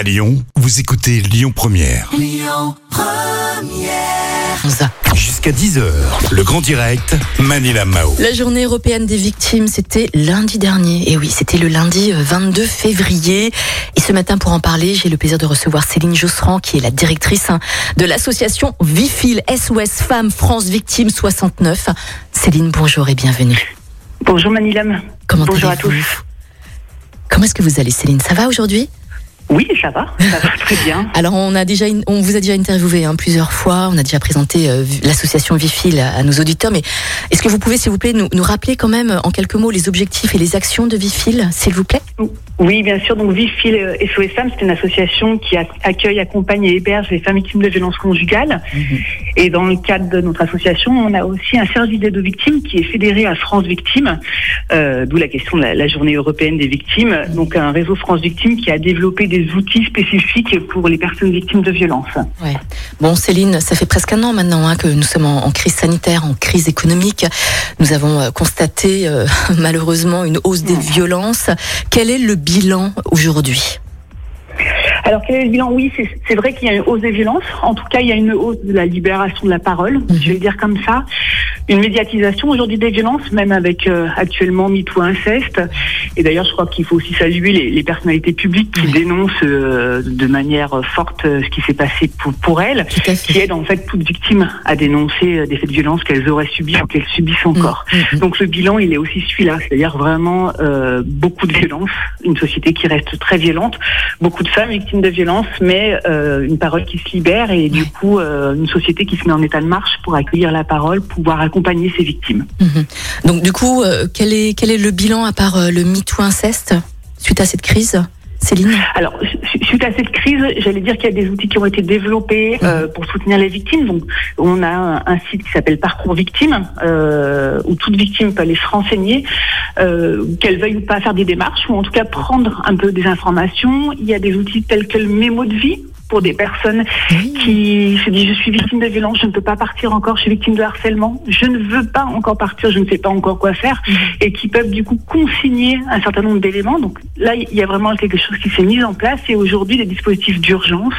À Lyon, vous écoutez Lyon Première. Jusqu'à 10h, le grand direct, Manila Mao. La journée européenne des victimes, c'était lundi dernier. Et oui, c'était le lundi euh, 22 février. Et ce matin, pour en parler, j'ai le plaisir de recevoir Céline Josserand, qui est la directrice hein, de l'association Vifil SOS Femmes France Victimes 69. Céline, bonjour et bienvenue. Bonjour Manilam. Comment Bonjour à tous. Comment est-ce que vous allez, Céline? Ça va aujourd'hui? Oui, ça va, ça va très bien. Alors, on a déjà, on vous a déjà interviewé hein, plusieurs fois. On a déjà présenté euh, l'association Vifil à, à nos auditeurs. Mais est-ce que vous pouvez, s'il vous plaît, nous, nous rappeler quand même en quelques mots les objectifs et les actions de Vifil, s'il vous plaît? Oui, bien sûr. Donc Vifil euh, SOS Femmes, c'est une association qui ac- accueille, accompagne et héberge les femmes victimes de violences conjugales. Et dans le cadre de notre association, on a aussi un service d'aide aux victimes qui est fédéré à France Victimes, euh, d'où la question de la, la journée européenne des victimes. Donc un réseau France Victimes qui a développé des outils spécifiques pour les personnes victimes de violences. Ouais. Bon, Céline, ça fait presque un an maintenant hein, que nous sommes en, en crise sanitaire, en crise économique. Nous avons euh, constaté euh, malheureusement une hausse des violences. Quel est le bilan aujourd'hui? Alors quel est le bilan? Oui, c'est- vrai qu'il y a une hausse des violences. En tout cas, il y a une hausse de la libération de la parole, je vais le dire comme ça. Une médiatisation aujourd'hui des violences, même avec euh, actuellement MeToo Inceste. Et d'ailleurs, je crois qu'il faut aussi saluer les, les personnalités publiques qui Oui. dénoncent euh, de manière forte euh, ce qui s'est passé pour, pour elles, qui aident en fait toute victime à dénoncer euh, des faits de violence qu'elles auraient subis ou qu'elles subissent encore. Mm, mm. Donc le bilan, il est aussi celui-là, c'est-à-dire vraiment euh, beaucoup de violence, une société qui reste très violente, beaucoup de femmes victimes de violence, mais euh, une parole qui se libère et du coup euh, une société qui se met en état de marche pour accueillir la parole, pouvoir accompagner ses victimes. Mhm. Donc du coup, euh, quel est quel est le bilan à part euh, le MeToo inceste suite à cette crise, Céline? Alors, su- suite à cette crise, j'allais dire qu'il y a des outils qui ont été développés euh, pour soutenir les victimes. Donc, on a un, un site qui s'appelle Parcours Victime, euh, où toute victime peut aller se renseigner, euh, qu'elle veuille ou pas faire des démarches, ou en tout cas prendre un peu des informations. Il y a des outils tels que le mémo de vie pour des personnes Oui. qui se disent je suis victime de violence, je ne peux pas partir encore, je suis victime de harcèlement, je ne veux pas encore partir, je ne sais pas encore quoi faire, et qui peuvent du coup consigner un certain nombre d'éléments. Donc là, il y a vraiment quelque chose qui s'est mis en place et aujourd'hui des dispositifs d'urgence,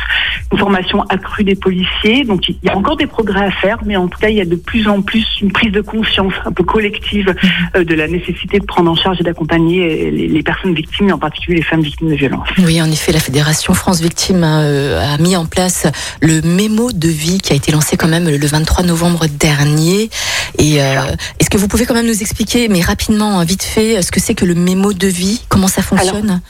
une formation accrue des policiers. Donc il y a encore des progrès à faire, mais en tout cas il y a de plus en plus une prise de conscience un peu collective euh, de la nécessité de prendre en charge et d'accompagner euh, les, les personnes victimes, et en particulier les femmes victimes de violence. Oui, en effet, la Fédération France Victimes hein, euh, a mis en place le mémo de vie qui a été lancé quand même le 23 novembre dernier. Et euh, est-ce que vous pouvez quand même nous expliquer, mais rapidement, hein, vite fait, ce que c'est que le mémo de vie? Comment ça fonctionne?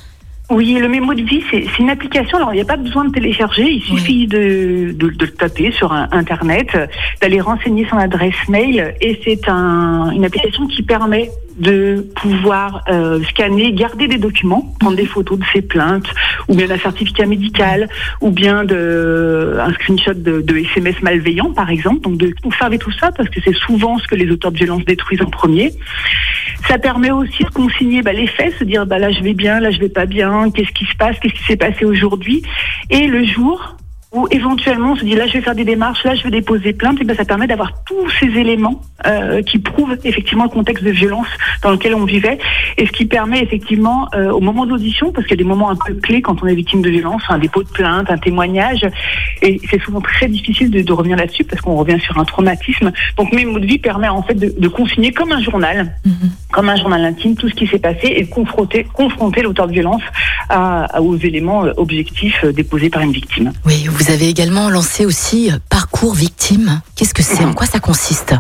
Oui, le mémo de vie, c'est une application. Alors, il n'y a pas besoin de télécharger. Il suffit de, de, de le taper sur un, Internet, d'aller renseigner son adresse mail. Et c'est un, une application qui permet de pouvoir euh, scanner, garder des documents, prendre des photos de ses plaintes, ou bien d'un certificat médical, ou bien de, un screenshot de, de SMS malveillants, par exemple. Donc, de conserver tout ça, parce que c'est souvent ce que les auteurs de violence détruisent en premier. Ça permet aussi de consigner bah, les faits, se dire bah, là je vais bien, là je vais pas bien, qu'est-ce qui se passe, qu'est-ce qui s'est passé aujourd'hui. Et le jour où éventuellement on se dit là je vais faire des démarches, là je vais déposer plainte, et ben ça permet d'avoir tous ces éléments euh, qui prouvent effectivement le contexte de violence dans lequel on vivait et ce qui permet effectivement euh, au moment de l'audition, parce qu'il y a des moments un peu clés quand on est victime de violence, un dépôt de plainte, un témoignage, et c'est souvent très difficile de, de revenir là-dessus parce qu'on revient sur un traumatisme. Donc Mémo de vie permet en fait de, de consigner comme un journal Mhm. comme un journal intime, tout ce qui s'est passé et de confronter, confronter l'auteur de violence à, à- aux éléments euh, objectifs euh, déposés par une victime. Oui, vous avez également lancé aussi euh, Parcours Victime. Qu'est-ce que c'est? En quoi ça consiste?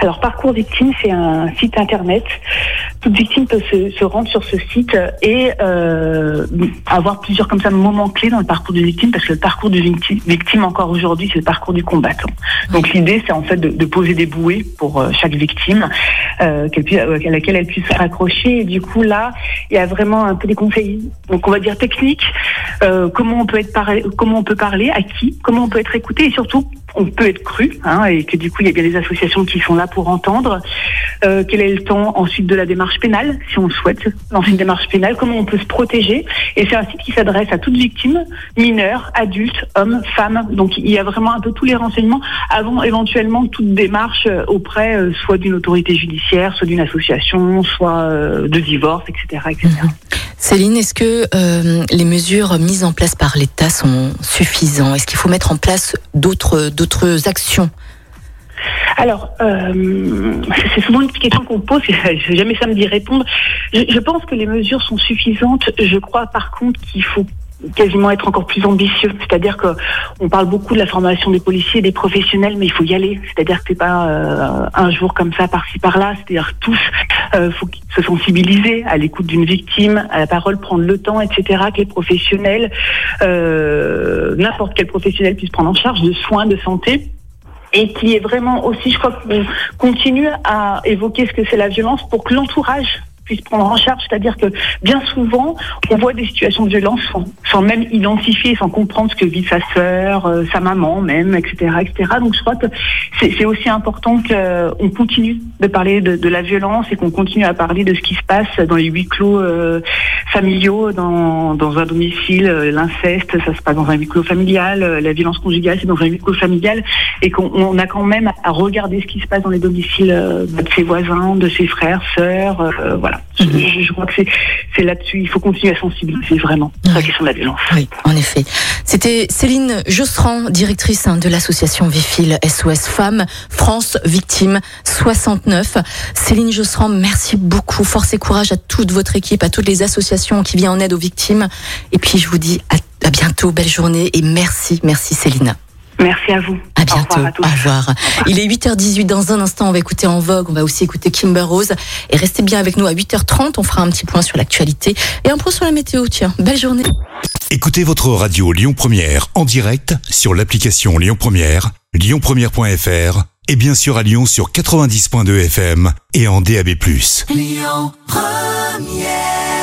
Alors, Parcours Victime, c'est un site internet. Toute victime peut se, se rendre sur ce site et euh, avoir plusieurs comme ça moments clés dans le parcours du victime, parce que le parcours du victime, encore aujourd'hui, c'est le parcours du combattant. Donc l'idée, c'est en fait de, de poser des bouées pour euh, chaque victime, euh, puisse- à laquelle elle puisse se raccrocher. Et du coup, là, il y a vraiment un peu des conseils, donc on va dire techniques, euh, comment on peut être comment on peut parler, à qui, comment on peut être écouté, et surtout on peut être cru, hein, et que du coup il y a bien des associations qui sont là pour entendre. Euh, quel est le temps ensuite de la démarche pénale, si on le souhaite, lancer une démarche pénale, comment on peut se protéger. Et c'est un site qui s'adresse à toute victime, mineurs, adultes, hommes, femmes. Donc il y a vraiment un peu tous les renseignements avant éventuellement toute démarche euh, auprès euh, soit d'une autorité judiciaire, soit d'une association, soit euh, de divorce, etc. etc. Céline, est-ce que euh, les mesures mises en place par l'État sont suffisantes? Est-ce qu'il faut mettre en place d'autres actions? Alors, euh, c'est souvent une question qu'on pose, et jamais ça me dit répondre. Je pense que les mesures sont suffisantes. Je crois par contre qu'il faut quasiment être encore plus ambitieux. C'est-à-dire que on parle beaucoup de la formation des policiers et des professionnels, mais il faut y aller. C'est-à-dire que c'est pas euh, un jour comme ça par-ci par-là. C'est-à-dire tous, euh, faut se sensibiliser à l'écoute d'une victime, à la parole, prendre le temps, etc. Que les professionnels, euh, n'importe quel professionnel puisse prendre en charge de soins de santé et qui est vraiment aussi, je crois qu'on continue à évoquer ce que c'est la violence pour que l'entourage puisse prendre en charge. C'est-à-dire que bien souvent, on voit des situations de violence sans, sans même identifier, sans comprendre ce que vit sa sœur, euh, sa maman même, etc., etc. Donc je crois que c'est aussi important qu'on continue de parler de, de la violence et qu'on continue à parler de ce qui se passe dans les huis clos euh, familiaux, dans, dans un domicile, euh, l'inceste, ça se passe dans un huis clos familial, euh, la violence conjugale, c'est dans un huis clos familial, et qu'on on a quand même à regarder ce qui se passe dans les domiciles euh, de ses voisins, de ses frères, sœurs, euh, voilà. Je, je- je crois que c'est là-dessus, il faut continuer à sensibiliser vraiment sur la Ouais. question de la violence. Oui, en effet. C'était Céline Josserand, directrice hein, de l'association Vifil SOS Femmes France Victimes 69. Céline Josserand, merci beaucoup. Force et courage à toute votre équipe, à toutes les associations qui viennent en aide aux victimes. Et puis je vous dis à, à bientôt, belle journée et merci, merci Céline. Merci à vous. À Au bientôt. revoir à tous. Au revoir. Il est 8h18 dans un instant. On va écouter En Vogue. On va aussi écouter Kimber Rose. Et restez bien avec nous à 8h30. On fera un petit point sur l'actualité et un point sur la météo. Tiens, belle journée. Écoutez votre radio Lyon Première en direct sur l'application Lyon Première, lyonpremière.fr et bien sûr à Lyon sur 90.2 FM et en DAB+. Lyon Première